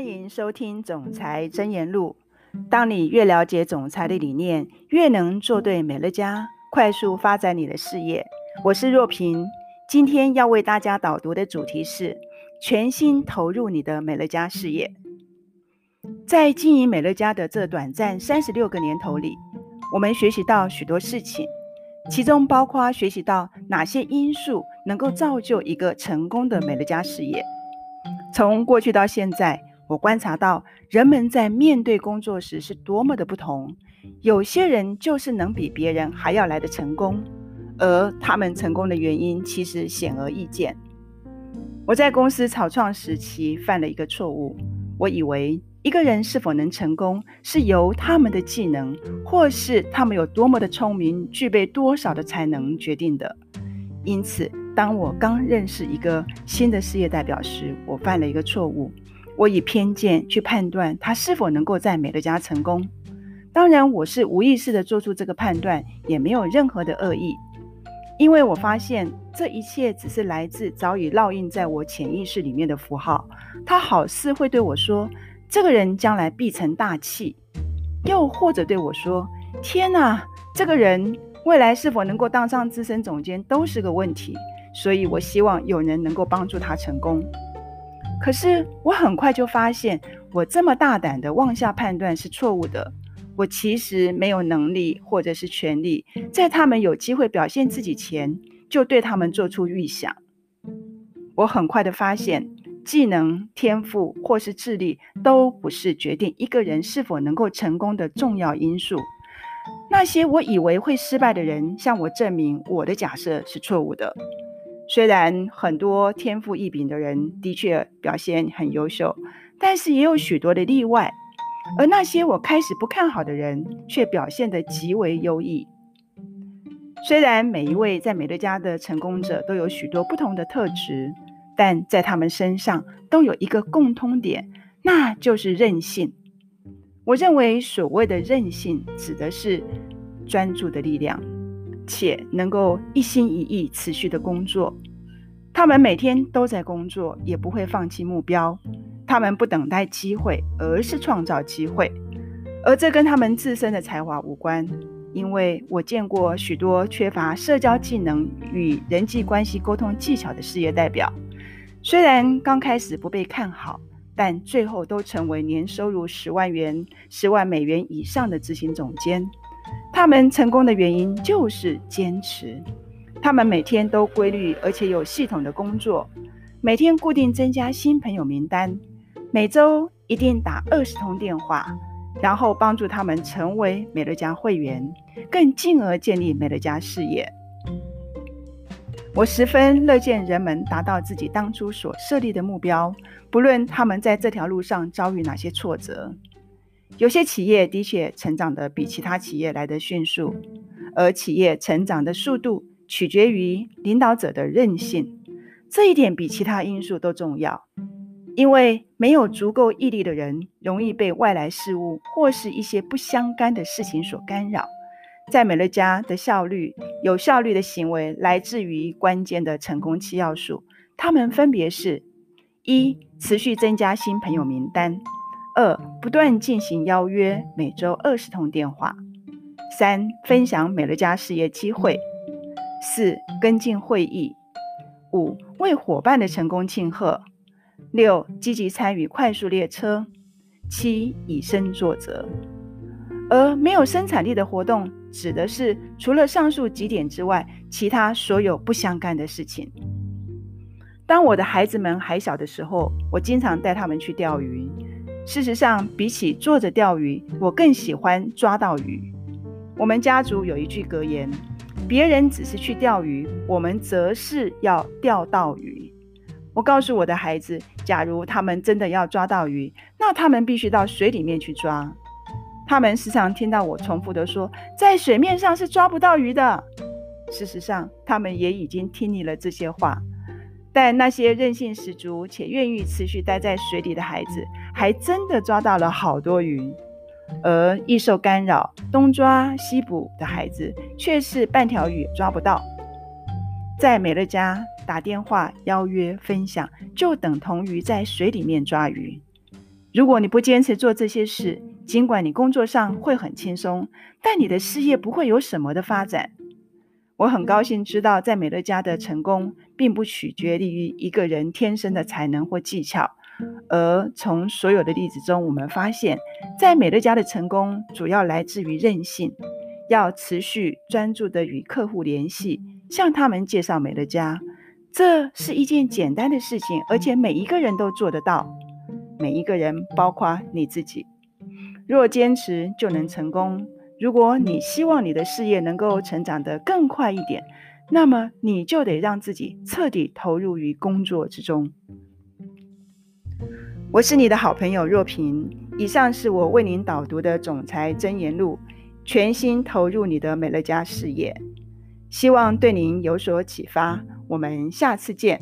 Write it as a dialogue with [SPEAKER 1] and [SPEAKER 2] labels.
[SPEAKER 1] 欢迎收听《总裁真言录》。当你越了解总裁的理念，越能做对美乐家，快速发展你的事业。我是若萍，今天要为大家导读的主题是：全心投入你的美乐家事业。在经营美乐家的这短暂三十六个年头里，我们学习到许多事情，其中包括学习到哪些因素能够造就一个成功的美乐家事业。从过去到现在，我观察到人们在面对工作时是多么的不同。有些人就是能比别人还要来的成功，而他们成功的原因其实显而易见。我在公司草创时期犯了一个错误，我以为一个人是否能成功是由他们的技能，或是他们有多么的聪明，具备多少的才能决定的。因此。当我刚认识一个新的事业代表时，我犯了一个错误。我以偏见去判断他是否能够在美乐家成功。当然，我是无意识的做出这个判断，也没有任何的恶意。因为我发现这一切只是来自早已烙印在我潜意识里面的符号。他好似会对我说：“这个人将来必成大器。”又或者对我说：“天哪，这个人未来是否能够当上资深总监都是个问题。”所以，我希望有人能够帮助他成功。可是，我很快就发现，我这么大胆的妄下判断是错误的。我其实没有能力或者是权利，在他们有机会表现自己前，就对他们做出预想。我很快的发现，技能、天赋或是智力都不是决定一个人是否能够成功的重要因素。那些我以为会失败的人，向我证明我的假设是错误的。虽然很多天赋异禀的人的确表现很优秀，但是也有许多的例外。而那些我开始不看好的人，却表现得极为优异。虽然每一位在美乐家的成功者都有许多不同的特质，但在他们身上都有一个共通点，那就是韧性。我认为所谓的韧性，指的是专注的力量。且能够一心一意持续的工作，他们每天都在工作，也不会放弃目标。他们不等待机会，而是创造机会。而这跟他们自身的才华无关，因为我见过许多缺乏社交技能与人际关系沟通技巧的事业代表，虽然刚开始不被看好，但最后都成为年收入十万元、十万美元以上的执行总监。他们成功的原因就是坚持。他们每天都规律而且有系统的工作，每天固定增加新朋友名单，每周一定打二十通电话，然后帮助他们成为美乐家会员，更进而建立美乐家事业。我十分乐见人们达到自己当初所设立的目标，不论他们在这条路上遭遇哪些挫折。有些企业的确成长得比其他企业来得迅速，而企业成长的速度取决于领导者的韧性，这一点比其他因素都重要。因为没有足够毅力的人，容易被外来事物或是一些不相干的事情所干扰。在美乐家的效率，有效率的行为来自于关键的成功七要素，它们分别是：一、持续增加新朋友名单。二、不断进行邀约，每周二十通电话；三、分享美乐家事业机会；四、跟进会议；五、为伙伴的成功庆贺；六、积极参与快速列车；七、以身作则。而没有生产力的活动，指的是除了上述几点之外，其他所有不相干的事情。当我的孩子们还小的时候，我经常带他们去钓鱼。事实上，比起坐着钓鱼，我更喜欢抓到鱼。我们家族有一句格言：别人只是去钓鱼，我们则是要钓到鱼。我告诉我的孩子，假如他们真的要抓到鱼，那他们必须到水里面去抓。他们时常听到我重复的说，在水面上是抓不到鱼的。事实上，他们也已经听腻了这些话。但那些韧性十足且愿意持续待在水里的孩子，还真的抓到了好多鱼，而易受干扰、东抓西捕的孩子，却是半条鱼也抓不到。在美乐家打电话邀约分享，就等同于在水里面抓鱼。如果你不坚持做这些事，尽管你工作上会很轻松，但你的事业不会有什么的发展。我很高兴知道，在美乐家的成功并不取决于一个人天生的才能或技巧，而从所有的例子中，我们发现，在美乐家的成功主要来自于韧性，要持续专注的与客户联系，向他们介绍美乐家。这是一件简单的事情，而且每一个人都做得到。每一个人，包括你自己，若坚持就能成功。如果你希望你的事业能够成长得更快一点，那么你就得让自己彻底投入于工作之中。我是你的好朋友若平，以上是我为您导读的《总裁箴言录》，全心投入你的美乐家事业，希望对您有所启发。我们下次见。